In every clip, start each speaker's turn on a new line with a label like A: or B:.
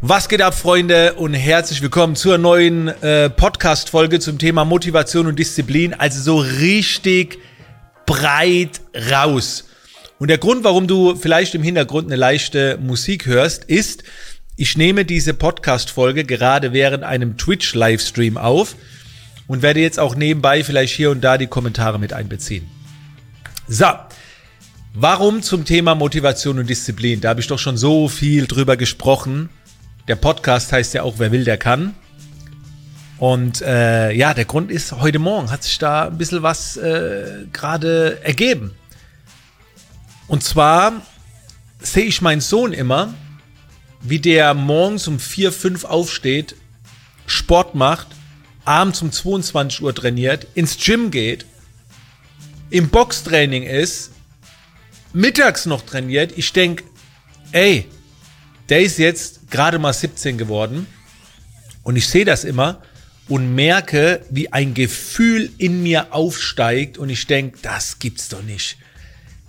A: Was geht ab, Freunde, und herzlich willkommen zur neuen äh, Podcast-Folge zum Thema Motivation und Disziplin. Also so richtig breit raus. Und der Grund, warum du vielleicht im Hintergrund eine leichte Musik hörst, ist, ich nehme diese Podcast-Folge gerade während einem Twitch-Livestream auf und werde jetzt auch nebenbei vielleicht hier und da die Kommentare mit einbeziehen. So. Warum zum Thema Motivation und Disziplin? Da habe ich doch schon so viel drüber gesprochen. Der Podcast heißt ja auch Wer will, der kann. Und äh, ja, der Grund ist, heute Morgen hat sich da ein bisschen was äh, gerade ergeben. Und zwar sehe ich meinen Sohn immer, wie der morgens um 4, 5 aufsteht, Sport macht, abends um 22 Uhr trainiert, ins Gym geht, im Boxtraining ist, mittags noch trainiert. Ich denke, ey, der ist jetzt gerade mal 17 geworden und ich sehe das immer und merke, wie ein Gefühl in mir aufsteigt und ich denke, das gibt's doch nicht.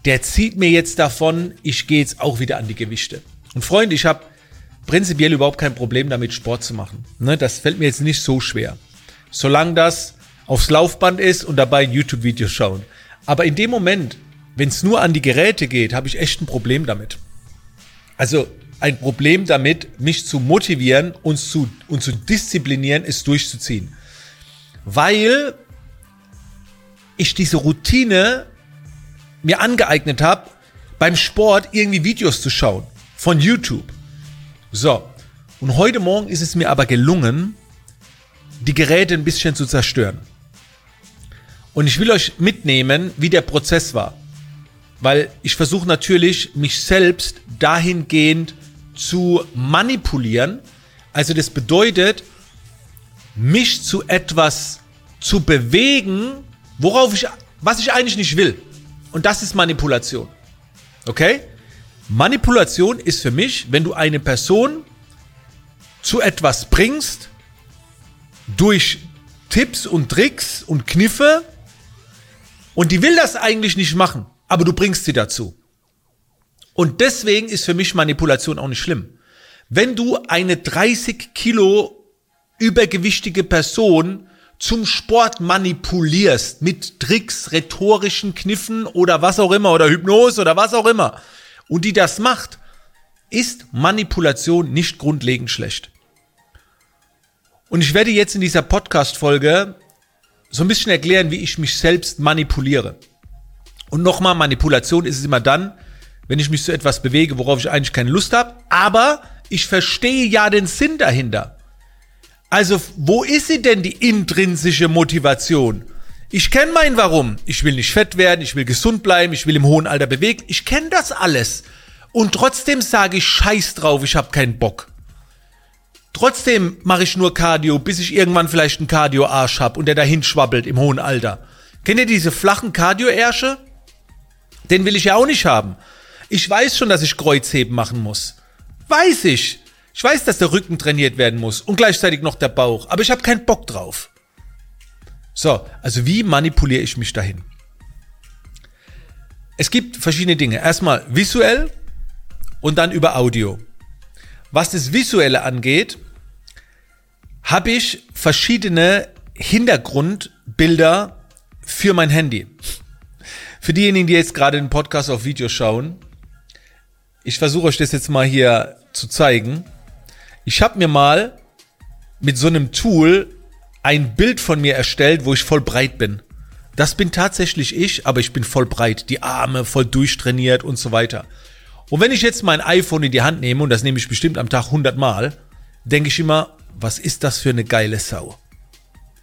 A: Der zieht mir jetzt davon, ich gehe jetzt auch wieder an die Gewichte. Und Freunde, ich habe prinzipiell überhaupt kein Problem damit, Sport zu machen. Ne, das fällt mir jetzt nicht so schwer. Solange das aufs Laufband ist und dabei ein YouTube-Video schauen. Aber in dem Moment, wenn es nur an die Geräte geht, habe ich echt ein Problem damit. Also ein Problem damit, mich zu motivieren und zu, und zu disziplinieren, es durchzuziehen. Weil ich diese Routine mir angeeignet habe, beim Sport irgendwie Videos zu schauen. Von YouTube. So. Und heute Morgen ist es mir aber gelungen, die Geräte ein bisschen zu zerstören. Und ich will euch mitnehmen, wie der Prozess war. Weil ich versuche natürlich, mich selbst dahingehend zu manipulieren. Also das bedeutet, mich zu etwas zu bewegen, worauf ich, was ich eigentlich nicht will. Und das ist Manipulation. Okay? Manipulation ist für mich, wenn du eine Person zu etwas bringst, durch Tipps und Tricks und Kniffe, und die will das eigentlich nicht machen, aber du bringst sie dazu. Und deswegen ist für mich Manipulation auch nicht schlimm. Wenn du eine 30 Kilo übergewichtige Person zum Sport manipulierst mit Tricks, rhetorischen Kniffen oder was auch immer oder Hypnose oder was auch immer und die das macht, ist Manipulation nicht grundlegend schlecht. Und ich werde jetzt in dieser Podcast-Folge so ein bisschen erklären, wie ich mich selbst manipuliere. Und nochmal, Manipulation ist es immer dann, wenn ich mich zu etwas bewege, worauf ich eigentlich keine Lust habe. Aber ich verstehe ja den Sinn dahinter. Also, wo ist sie denn, die intrinsische Motivation? Ich kenne mein Warum. Ich will nicht fett werden, ich will gesund bleiben, ich will im hohen Alter bewegt. Ich kenne das alles. Und trotzdem sage ich Scheiß drauf, ich habe keinen Bock. Trotzdem mache ich nur Cardio, bis ich irgendwann vielleicht einen Cardio-Arsch habe und der dahin schwabbelt im hohen Alter. Kennt ihr diese flachen Cardio-Ärsche? Den will ich ja auch nicht haben. Ich weiß schon, dass ich Kreuzheben machen muss. Weiß ich. Ich weiß, dass der Rücken trainiert werden muss und gleichzeitig noch der Bauch, aber ich habe keinen Bock drauf. So, also wie manipuliere ich mich dahin? Es gibt verschiedene Dinge. Erstmal visuell und dann über Audio. Was das Visuelle angeht, habe ich verschiedene Hintergrundbilder für mein Handy. Für diejenigen, die jetzt gerade den Podcast auf Video schauen, ich versuche euch das jetzt mal hier zu zeigen. Ich habe mir mal mit so einem Tool ein Bild von mir erstellt, wo ich voll breit bin. Das bin tatsächlich ich, aber ich bin voll breit, die Arme voll durchtrainiert und so weiter. Und wenn ich jetzt mein iPhone in die Hand nehme, und das nehme ich bestimmt am Tag 100 Mal, denke ich immer, was ist das für eine geile Sau?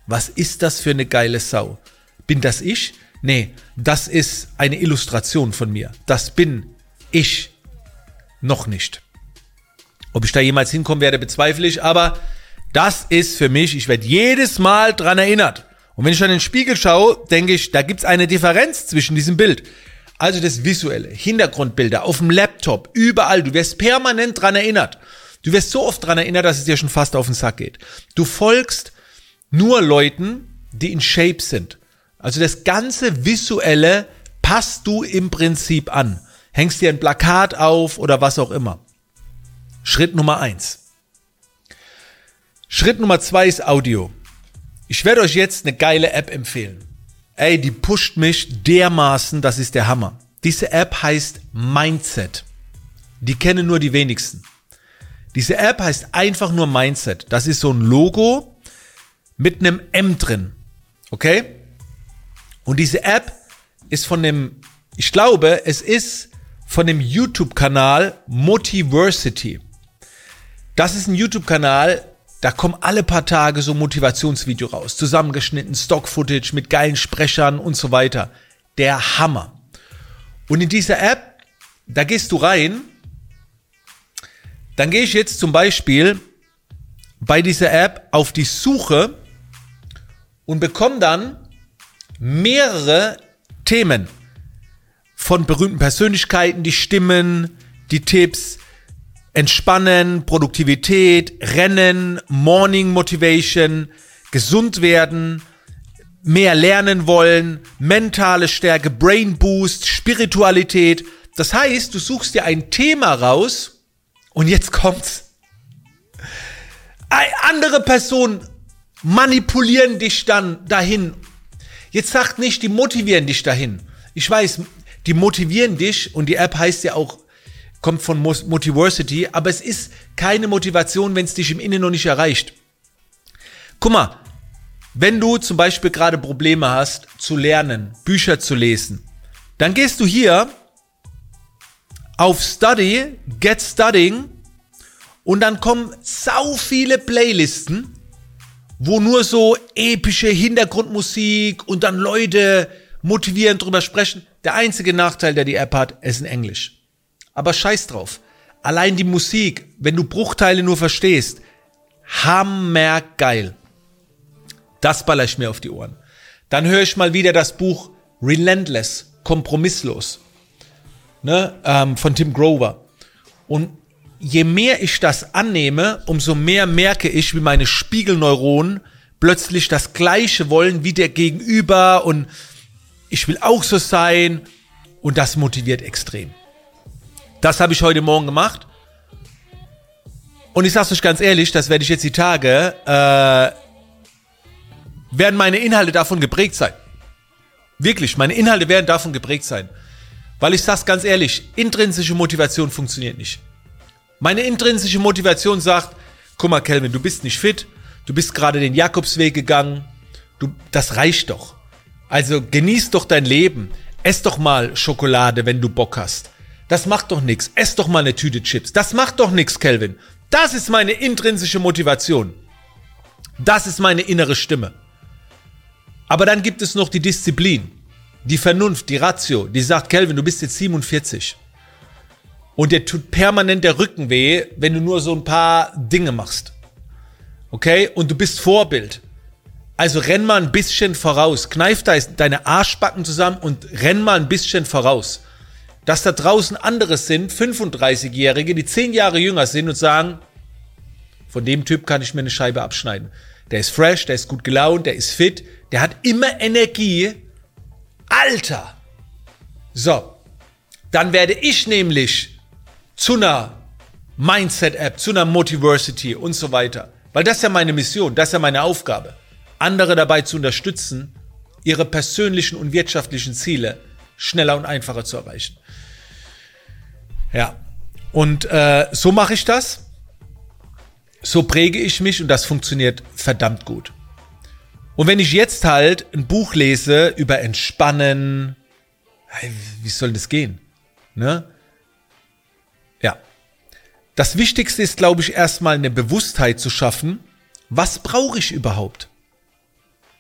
A: Was ist das für eine geile Sau? Bin das ich? Nee, das ist eine Illustration von mir. Das bin ich. Noch nicht. Ob ich da jemals hinkommen werde, bezweifle ich, aber das ist für mich, ich werde jedes Mal dran erinnert. Und wenn ich in den Spiegel schaue, denke ich, da gibt es eine Differenz zwischen diesem Bild. Also das visuelle, Hintergrundbilder auf dem Laptop, überall, du wirst permanent dran erinnert. Du wirst so oft dran erinnert, dass es dir schon fast auf den Sack geht. Du folgst nur Leuten, die in Shape sind. Also das ganze visuelle passt du im Prinzip an hängst dir ein Plakat auf oder was auch immer. Schritt Nummer eins. Schritt Nummer zwei ist Audio. Ich werde euch jetzt eine geile App empfehlen. Ey, die pusht mich dermaßen, das ist der Hammer. Diese App heißt Mindset. Die kennen nur die wenigsten. Diese App heißt einfach nur Mindset. Das ist so ein Logo mit einem M drin. Okay? Und diese App ist von dem, ich glaube, es ist von dem YouTube-Kanal Motiversity. Das ist ein YouTube-Kanal, da kommen alle paar Tage so Motivationsvideo raus, zusammengeschnitten, Stock-Footage mit geilen Sprechern und so weiter. Der Hammer. Und in dieser App, da gehst du rein, dann gehe ich jetzt zum Beispiel bei dieser App auf die Suche und bekomme dann mehrere Themen von berühmten Persönlichkeiten, die Stimmen, die Tipps, Entspannen, Produktivität, Rennen, Morning Motivation, gesund werden, mehr lernen wollen, mentale Stärke, Brain Boost, Spiritualität. Das heißt, du suchst dir ein Thema raus und jetzt kommt's. Andere Personen manipulieren dich dann dahin. Jetzt sagt nicht, die motivieren dich dahin. Ich weiß, die motivieren dich und die App heißt ja auch kommt von Motiversity, aber es ist keine Motivation, wenn es dich im Innen noch nicht erreicht. Guck mal, wenn du zum Beispiel gerade Probleme hast, zu lernen, Bücher zu lesen, dann gehst du hier auf Study, Get Studying und dann kommen sau viele Playlisten, wo nur so epische Hintergrundmusik und dann Leute motivierend drüber sprechen. Der einzige Nachteil, der die App hat, ist in Englisch. Aber scheiß drauf. Allein die Musik, wenn du Bruchteile nur verstehst, hammergeil. Das baller ich mir auf die Ohren. Dann höre ich mal wieder das Buch Relentless, kompromisslos, ne, ähm, von Tim Grover. Und je mehr ich das annehme, umso mehr merke ich, wie meine Spiegelneuronen plötzlich das Gleiche wollen wie der Gegenüber und ich will auch so sein und das motiviert extrem. Das habe ich heute Morgen gemacht. Und ich sage euch ganz ehrlich, das werde ich jetzt die Tage, äh, werden meine Inhalte davon geprägt sein. Wirklich, meine Inhalte werden davon geprägt sein. Weil ich sage ganz ehrlich, intrinsische Motivation funktioniert nicht. Meine intrinsische Motivation sagt, guck mal, Kelvin, du bist nicht fit, du bist gerade den Jakobsweg gegangen, du, das reicht doch. Also genieß doch dein Leben. Ess doch mal Schokolade, wenn du Bock hast. Das macht doch nichts. Ess doch mal eine Tüte Chips. Das macht doch nichts, Kelvin. Das ist meine intrinsische Motivation. Das ist meine innere Stimme. Aber dann gibt es noch die Disziplin, die Vernunft, die Ratio, die sagt, Kelvin, du bist jetzt 47. Und dir tut permanent der Rücken weh, wenn du nur so ein paar Dinge machst. Okay? Und du bist Vorbild. Also renn mal ein bisschen voraus. Kneif deine Arschbacken zusammen und renn mal ein bisschen voraus dass da draußen andere sind, 35-Jährige, die 10 Jahre jünger sind und sagen, von dem Typ kann ich mir eine Scheibe abschneiden. Der ist fresh, der ist gut gelaunt, der ist fit, der hat immer Energie. Alter! So, dann werde ich nämlich zu einer Mindset-App, zu einer Motiversity und so weiter. Weil das ist ja meine Mission, das ist ja meine Aufgabe. Andere dabei zu unterstützen, ihre persönlichen und wirtschaftlichen Ziele schneller und einfacher zu erreichen. Ja. Und äh, so mache ich das. So präge ich mich und das funktioniert verdammt gut. Und wenn ich jetzt halt ein Buch lese über Entspannen, wie soll das gehen? Ne? Ja. Das Wichtigste ist, glaube ich, erstmal eine Bewusstheit zu schaffen. Was brauche ich überhaupt?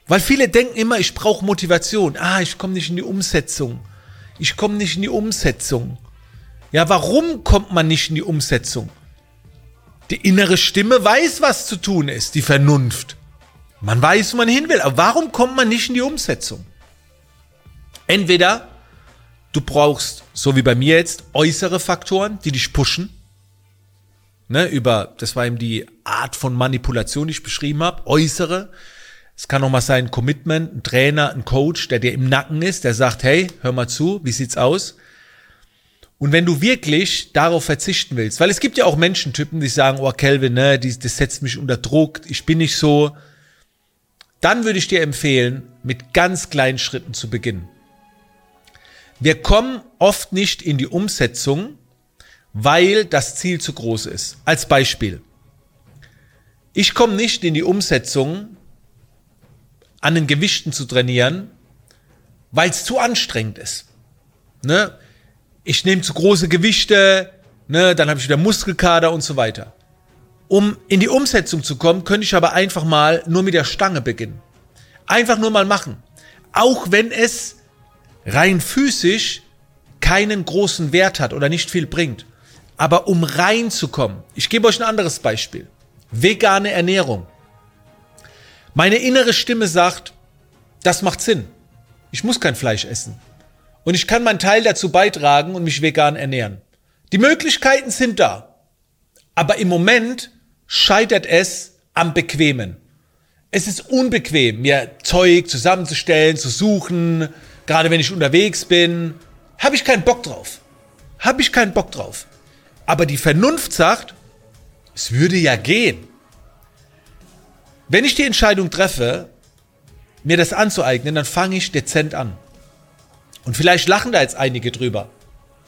A: Weil viele denken immer, ich brauche Motivation. Ah, ich komme nicht in die Umsetzung. Ich komme nicht in die Umsetzung. Ja, warum kommt man nicht in die Umsetzung? Die innere Stimme weiß, was zu tun ist, die Vernunft. Man weiß, wo man hin will, aber warum kommt man nicht in die Umsetzung? Entweder du brauchst, so wie bei mir jetzt, äußere Faktoren, die dich pushen. Ne, über, das war eben die Art von Manipulation, die ich beschrieben habe, äußere. Es kann auch mal sein, ein Commitment, ein Trainer, ein Coach, der dir im Nacken ist, der sagt, hey, hör mal zu, wie sieht's aus? Und wenn du wirklich darauf verzichten willst, weil es gibt ja auch Menschentypen, die sagen, oh Kelvin, ne, das, das setzt mich unter Druck, ich bin nicht so, dann würde ich dir empfehlen, mit ganz kleinen Schritten zu beginnen. Wir kommen oft nicht in die Umsetzung, weil das Ziel zu groß ist. Als Beispiel. Ich komme nicht in die Umsetzung, an den Gewichten zu trainieren, weil es zu anstrengend ist. Ne? Ich nehme zu große Gewichte, ne? dann habe ich wieder Muskelkater und so weiter. Um in die Umsetzung zu kommen, könnte ich aber einfach mal nur mit der Stange beginnen. Einfach nur mal machen. Auch wenn es rein physisch keinen großen Wert hat oder nicht viel bringt. Aber um reinzukommen, ich gebe euch ein anderes Beispiel. Vegane Ernährung. Meine innere Stimme sagt, das macht Sinn. Ich muss kein Fleisch essen. Und ich kann meinen Teil dazu beitragen und mich vegan ernähren. Die Möglichkeiten sind da. Aber im Moment scheitert es am Bequemen. Es ist unbequem, mir Zeug zusammenzustellen, zu suchen, gerade wenn ich unterwegs bin. Habe ich keinen Bock drauf. Habe ich keinen Bock drauf. Aber die Vernunft sagt, es würde ja gehen. Wenn ich die Entscheidung treffe, mir das anzueignen, dann fange ich dezent an. Und vielleicht lachen da jetzt einige drüber.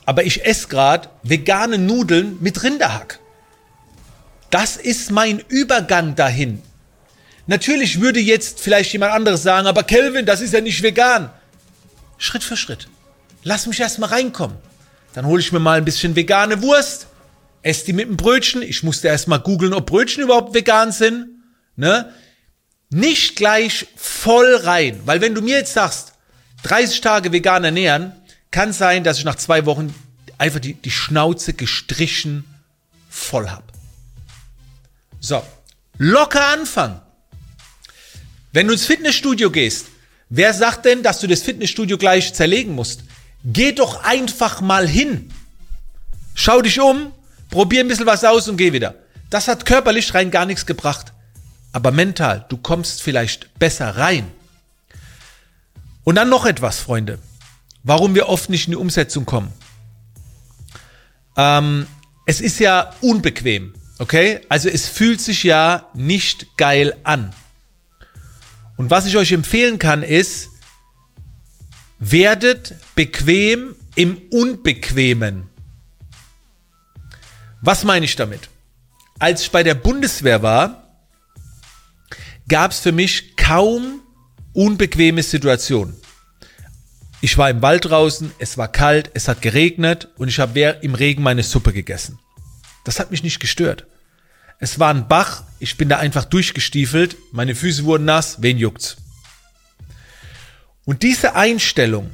A: Aber ich esse gerade vegane Nudeln mit Rinderhack. Das ist mein Übergang dahin. Natürlich würde jetzt vielleicht jemand anderes sagen, aber Kelvin, das ist ja nicht vegan. Schritt für Schritt. Lass mich erstmal reinkommen. Dann hole ich mir mal ein bisschen vegane Wurst, esse die mit einem Brötchen. Ich musste erstmal googeln, ob Brötchen überhaupt vegan sind. Ne? Nicht gleich voll rein, weil wenn du mir jetzt sagst, 30 Tage vegan ernähren, kann sein, dass ich nach zwei Wochen einfach die, die Schnauze gestrichen voll hab. So, locker anfangen. Wenn du ins Fitnessstudio gehst, wer sagt denn, dass du das Fitnessstudio gleich zerlegen musst? Geh doch einfach mal hin. Schau dich um, probier ein bisschen was aus und geh wieder. Das hat körperlich rein gar nichts gebracht. Aber mental, du kommst vielleicht besser rein. Und dann noch etwas, Freunde. Warum wir oft nicht in die Umsetzung kommen. Ähm, es ist ja unbequem, okay? Also es fühlt sich ja nicht geil an. Und was ich euch empfehlen kann, ist, werdet bequem im Unbequemen. Was meine ich damit? Als ich bei der Bundeswehr war, gab es für mich kaum unbequeme Situationen. Ich war im Wald draußen, es war kalt, es hat geregnet und ich habe im Regen meine Suppe gegessen. Das hat mich nicht gestört. Es war ein Bach, ich bin da einfach durchgestiefelt, meine Füße wurden nass, wen juckt's? Und diese Einstellung,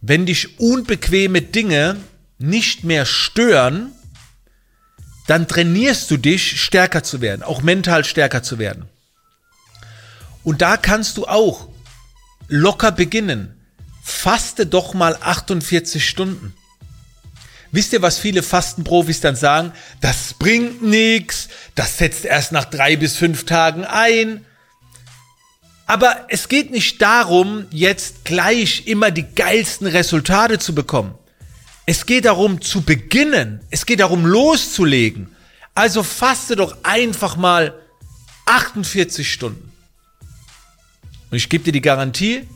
A: wenn dich unbequeme Dinge nicht mehr stören, dann trainierst du dich, stärker zu werden, auch mental stärker zu werden. Und da kannst du auch locker beginnen. Faste doch mal 48 Stunden. Wisst ihr, was viele Fastenprofis dann sagen? Das bringt nichts, das setzt erst nach drei bis fünf Tagen ein. Aber es geht nicht darum, jetzt gleich immer die geilsten Resultate zu bekommen. Es geht darum zu beginnen. Es geht darum loszulegen. Also faste doch einfach mal 48 Stunden. Und ich gebe dir die Garantie,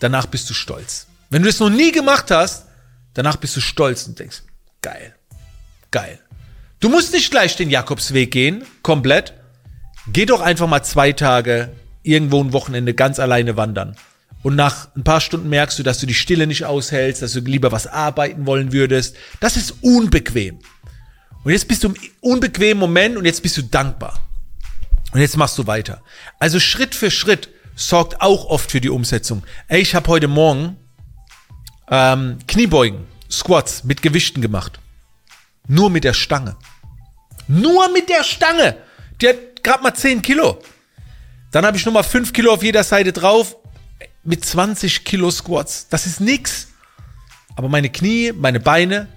A: danach bist du stolz. Wenn du es noch nie gemacht hast, danach bist du stolz und denkst, geil, geil. Du musst nicht gleich den Jakobsweg gehen, komplett. Geh doch einfach mal zwei Tage irgendwo ein Wochenende ganz alleine wandern. Und nach ein paar Stunden merkst du, dass du die Stille nicht aushältst, dass du lieber was arbeiten wollen würdest. Das ist unbequem. Und jetzt bist du im unbequemen Moment und jetzt bist du dankbar. Und jetzt machst du weiter. Also Schritt für Schritt sorgt auch oft für die Umsetzung. Ey, ich habe heute Morgen ähm, Kniebeugen, Squats mit Gewichten gemacht. Nur mit der Stange. Nur mit der Stange. Die hat gerade mal 10 Kilo. Dann habe ich nochmal 5 Kilo auf jeder Seite drauf. Mit 20 Kilo Squats. Das ist nix. Aber meine Knie, meine Beine,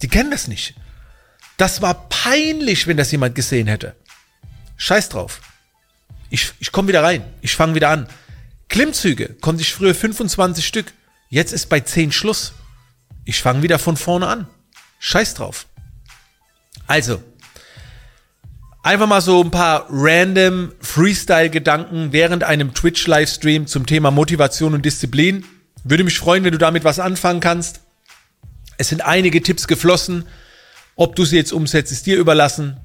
A: die kennen das nicht. Das war peinlich, wenn das jemand gesehen hätte. Scheiß drauf. Ich, ich komme wieder rein. Ich fange wieder an. Klimmzüge konnte ich früher 25 Stück. Jetzt ist bei 10 Schluss. Ich fange wieder von vorne an. Scheiß drauf. Also, einfach mal so ein paar random Freestyle-Gedanken während einem Twitch-Livestream zum Thema Motivation und Disziplin. Würde mich freuen, wenn du damit was anfangen kannst. Es sind einige Tipps geflossen. Ob du sie jetzt umsetzt, ist dir überlassen.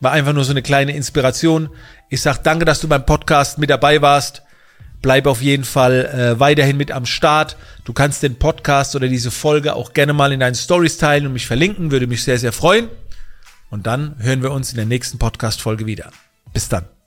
A: War einfach nur so eine kleine Inspiration. Ich sag danke, dass du beim Podcast mit dabei warst. Bleib auf jeden Fall äh, weiterhin mit am Start. Du kannst den Podcast oder diese Folge auch gerne mal in deinen Stories teilen und mich verlinken. Würde mich sehr, sehr freuen. Und dann hören wir uns in der nächsten Podcast-Folge wieder. Bis dann.